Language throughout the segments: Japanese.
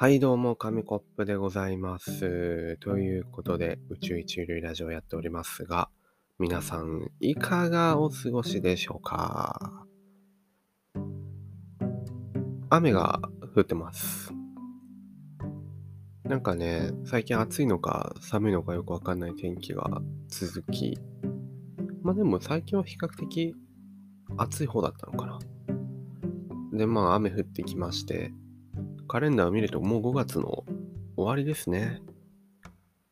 はい、どうも、紙コップでございます。ということで、宇宙一流ラジオをやっておりますが、皆さん、いかがお過ごしでしょうか？雨が降ってます。なんかね、最近暑いのか寒いのかよくわかんない天気が続き、まあでも最近は比較的暑い方だったのかな。で、まあ雨降ってきまして、カレンダーを見るともう5月の終わりですね。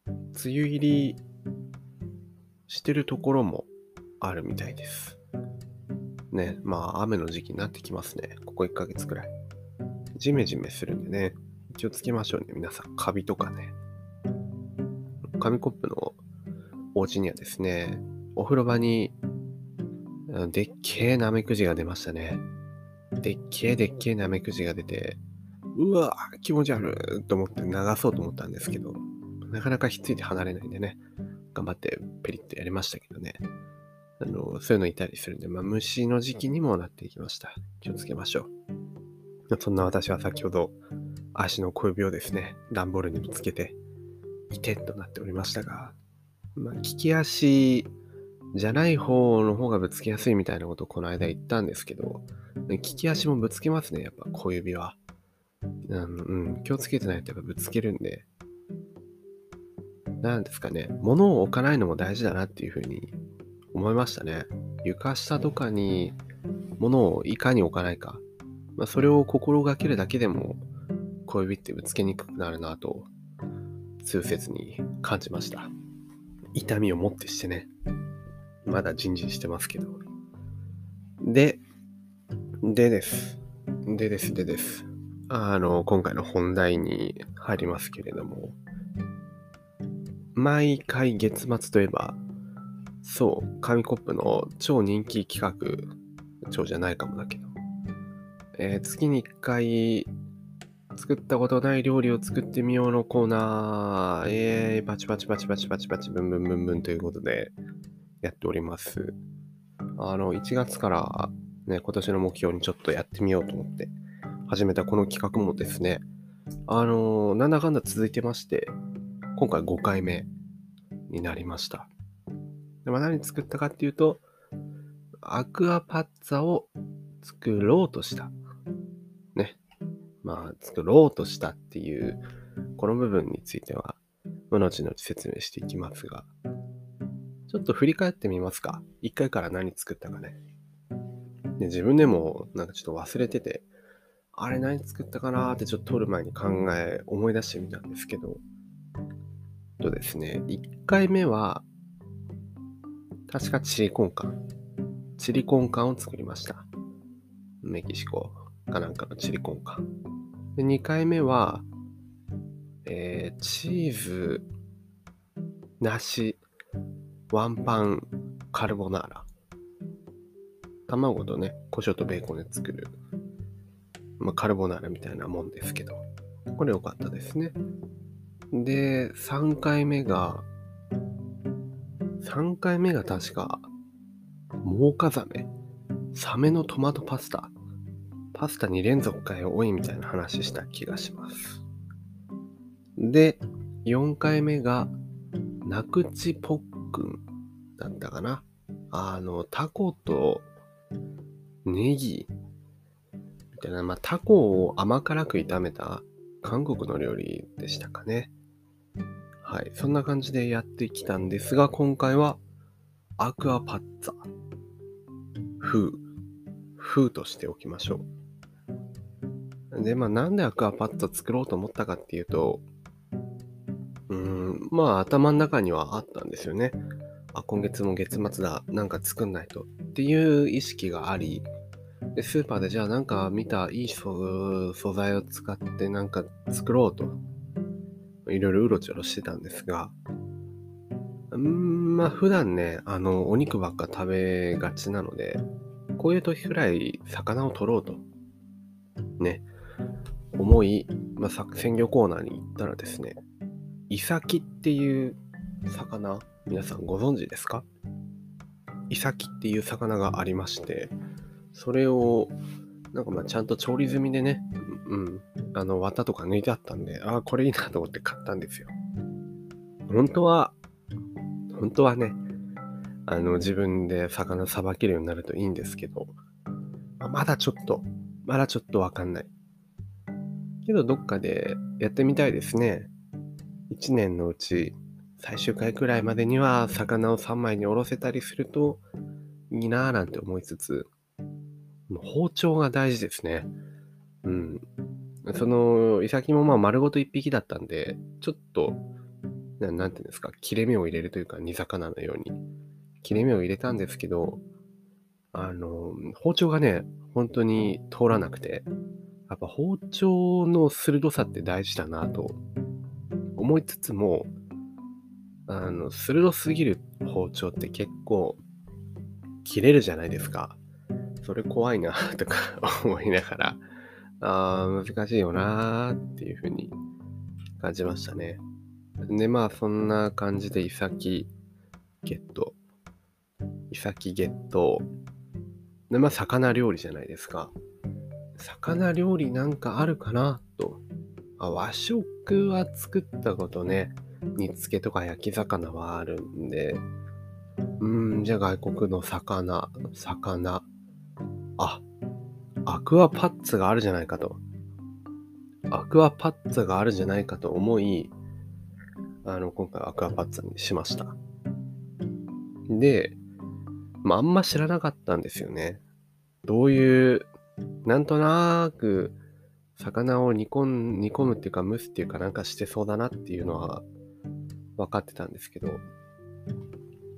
梅雨入りしてるところもあるみたいです。ね、まあ雨の時期になってきますね。ここ1ヶ月くらい。ジメジメするんでね、気をつけましょうね、皆さん。カビとかね。紙コップのお家にはですね、お風呂場にでっけえナメクジが出ましたね。でっけえでっけえナメクジが出て、うわ気持ち悪いと思って流そうと思ったんですけど、なかなかひっついて離れないんでね、頑張ってペリッとやりましたけどね。あの、そういうのいたりするんで、まあ虫の時期にもなっていきました。気をつけましょう。そんな私は先ほど、足の小指をですね、段ボールにぶつけて、いてとなっておりましたが、まあ、利き足じゃない方の方がぶつけやすいみたいなことをこの間言ったんですけど、利き足もぶつけますね、やっぱ小指は。うん、うん、気をつけてないとやっぱぶつけるんで、なんですかね、物を置かないのも大事だなっていうふうに思いましたね。床下とかに物をいかに置かないか。まあ、それを心がけるだけでも小指ってぶつけにくくなるなと痛切に感じました。痛みをもってしてね。まだジンジンしてますけど。で、でです。でです、でです。あの、今回の本題に入りますけれども、毎回月末といえば、そう、紙コップの超人気企画、超じゃないかもだけど、えー月に1回作ったことない料理を作ってみようのコーナー、えー、バチバチバチバチバチバチブンブンブンブンということでやっております。あの、1月からね、今年の目標にちょっとやってみようと思って。始めたこの企画もですね、あのなんだかんだ続いてまして、今回5回目になりました。でまあ、何作ったかっていうと、アクアパッツァを作ろうとした。ね。まあ、作ろうとしたっていう、この部分については、後々説明していきますが、ちょっと振り返ってみますか。1回から何作ったかね。で自分でもなんかちょっと忘れてて、あれ何作ったかなってちょっと撮る前に考え、思い出してみたんですけど、とですね、1回目は、確かチリコンカン。チリコンカンを作りました。メキシコかなんかのチリコンカン。で、2回目は、えー、チーズ、梨、ワンパン、カルボナーラ。卵とね、胡椒とベーコンで作る、まあ、カルボナーラみたいなもんですけど、これ良かったですね。で、3回目が、3回目が確か、モーカザメ、サメのトマトパスタ、パスタに連続回多いみたいな話した気がします。で、4回目が、ナクチポックンだったかな。あの、タコとネギみたいな、まあ、タコを甘辛く炒めた韓国の料理でしたかね。はい。そんな感じでやってきたんですが、今回はアクアパッツァ。風。風としておきましょう。で、まあ、なんでアクアパッツァ作ろうと思ったかっていうと、うーん、まあ、頭の中にはあったんですよね。あ、今月も月末だ。なんか作んないと。っていう意識があり、でスーパーでじゃあなんか見たいい素素材を使ってなんか作ろうと、いろいろうろちょろしてたんですが、うーん、まあ普段ね、あの、お肉ばっか食べがちなので、こういう時くらい魚を取ろうと、ね、思い、まあ、さ鮮魚コーナーに行ったらですね、イサキっていう魚、皆さんご存知ですか？イサキっていう魚がありまして、それを、なんかまあちゃんと調理済みでね、うん、あの、綿とか抜いてあったんで、ああ、これいいなと思って買ったんですよ。本当は、本当はね、あの、自分で魚さばけるようになるといいんですけど、まだちょっと、まだちょっとわかんない。けど、どっかでやってみたいですね。1年のうち、最終回くらいまでには魚を3枚におろせたりするといいなぁなんて思いつつ、包丁が大事ですね。うん。その、イサキもまあ丸ごと1匹だったんで、ちょっと、ななんていうんですか、切れ目を入れるというか、煮魚のように、切れ目を入れたんですけど、あの、包丁がね、本当に通らなくて、やっぱ包丁の鋭さって大事だなと思いつつも、あの、鋭すぎる包丁って結構切れるじゃないですか。それ怖いな とか思いながら、あー難しいよなーっていうふうに感じましたね。で、まあそんな感じでイサキゲット。イサキゲット。で、まあ魚料理じゃないですか。魚料理なんかあるかなと。あ和食は作ったことね。煮付けとか焼き魚はあるんで。うーん、じゃあ外国の魚、魚。あ、アクアパッツがあるじゃないかと。アクアパッツァがあるじゃないかと思い、あの、今回アクアパッツァにしました。で、まあ、んま知らなかったんですよね。どういう、なんとなく、魚を煮込ん、煮込むっていうか蒸すっていうかなんかしてそうだなっていうのは分かってたんですけど、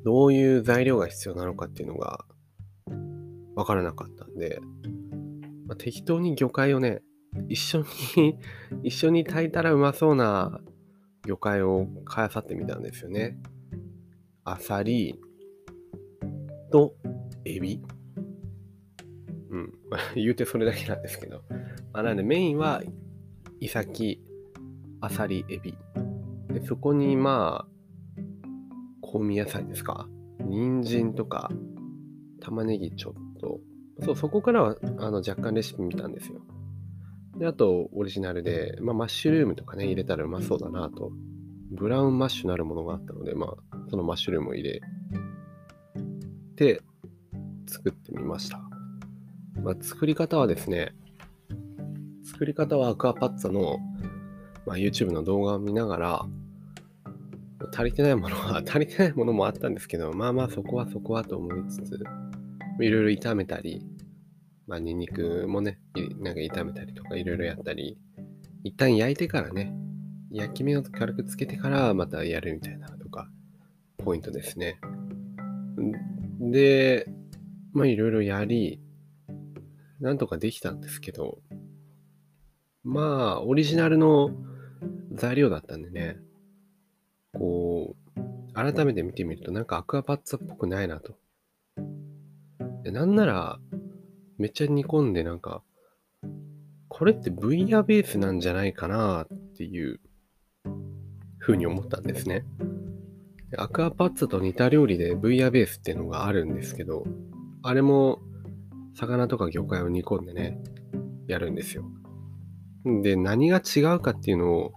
どういう材料が必要なのかっていうのが分からなかったんで、まあ、適当に魚介をね、一緒に 一緒に炊いたらうまそうな魚介を買いあさってみたんですよね。アサリとエビ。うん。言うてそれだけなんですけど。まあ、なんでメインはイサキ、アサリ、エビ。で、そこにまあ、香味野菜ですか？人参とか、玉ねぎちょっと。そう、そこからはあの若干レシピ見たんですよ。で、あと、オリジナルで、まあ、マッシュルームとかね、入れたらうまそうだなと。ブラウンマッシュなるものがあったので、まあ、そのマッシュルームを入れて、作ってみました。まあ、作り方はですね、作り方はアクアパッツァの、まあ、YouTube の動画を見ながら、足りてないものは、足りてないものもあったんですけど、まあまあそこはそこはと思いつつ、いろいろ炒めたり、まあニンニクもね、なんか炒めたりとかいろいろやったり、一旦焼いてからね、焼き目を軽くつけてからまたやるみたいなとか、ポイントですね。で、まあいろいろやり、なんとかできたんですけど、まあ、オリジナルの材料だったんでね、こう、改めて見てみるとなんかアクアパッツァっぽくないなと。でなんなら、めっちゃ煮込んでなんか、これってブイヤベースなんじゃないかなっていう風に思ったんですね。アクアパッツァと似た料理でブイヤベースっていうのがあるんですけど、あれも魚とか魚介を煮込んでね、やるんですよ。で、何が違うかっていうのを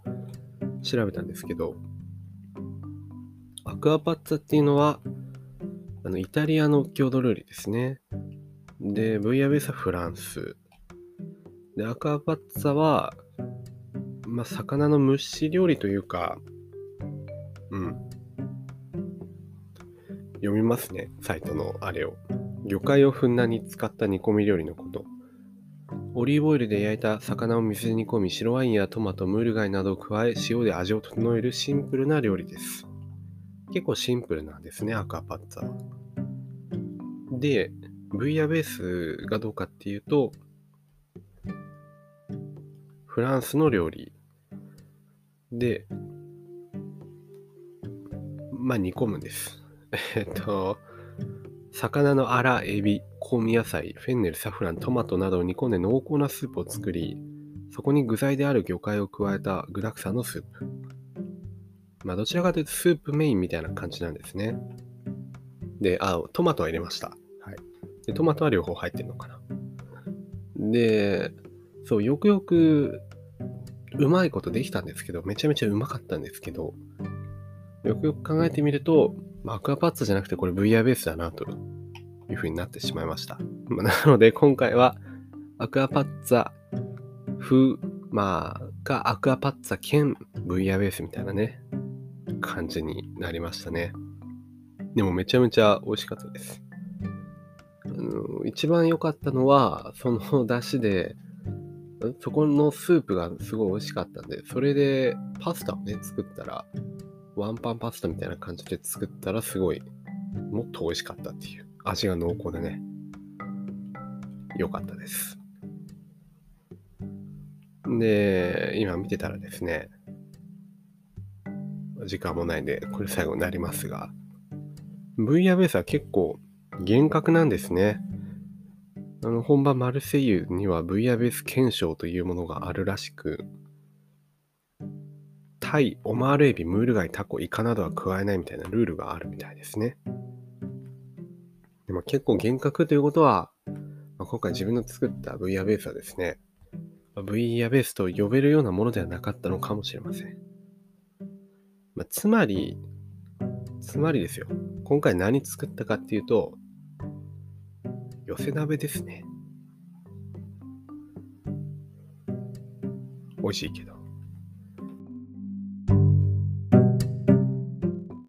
調べたんですけど、アクアパッツァっていうのは、あの、イタリアの郷土料理ですね。で、ブイヤベースはフランス。で、アクアパッツァは、まあ、魚の蒸し料理というか、うん。読みますね、サイトのあれを。魚介をふんだんに使った煮込み料理のこと。オリーブオイルで焼いた魚を水で煮込み、白ワインやトマト、ムール貝などを加え、塩で味を整えるシンプルな料理です。結構シンプルなんですね、アクアパッツァは。で、ブイヤベースがどうかっていうと、フランスの料理で、まあ煮込むんです。えっと、魚のアラ、エビ、香味野菜、フェンネル、サフラン、トマトなどを煮込んで濃厚なスープを作り、そこに具材である魚介を加えた具沢山のスープ。まあどちらかというとスープメインみたいな感じなんですね。で、あ、トマトは入れました。はい。で、トマトは両方入ってるのかな。で、そう、よくよくうまいことできたんですけど、めちゃめちゃうまかったんですけど、よくよく考えてみると、アクアパッツァじゃなくてこれ VR ベースだなというふうになってしまいました。なので今回はアクアパッツァ風、まあ、がアクアパッツァ兼 VR ベースみたいなね、感じになりましたね。でもめちゃめちゃ美味しかったです。あの一番良かったのは、その出汁で、そこのスープがすごい美味しかったんで、それでパスタをね、作ったら、ワンパンパスタみたいな感じで作ったらすごい、もっと美味しかったっていう。味が濃厚でね、良かったです。で、今見てたらですね、時間もないんで、これ最後になりますが、ブイヤベースは結構厳格なんですね。あの本場マルセイユにはブイヤベース検証というものがあるらしく、タイ、オマールエビ、ムール貝、タコ、イカなどは加えないみたいなルールがあるみたいですね。でも結構厳格ということは、まあ、今回自分の作ったブイヤベースはですね、ブイヤベースと呼べるようなものではなかったのかもしれません。まあ、つまり、つまりですよ。今回何作ったかっていうと、寄せ鍋ですね。美味しいけど。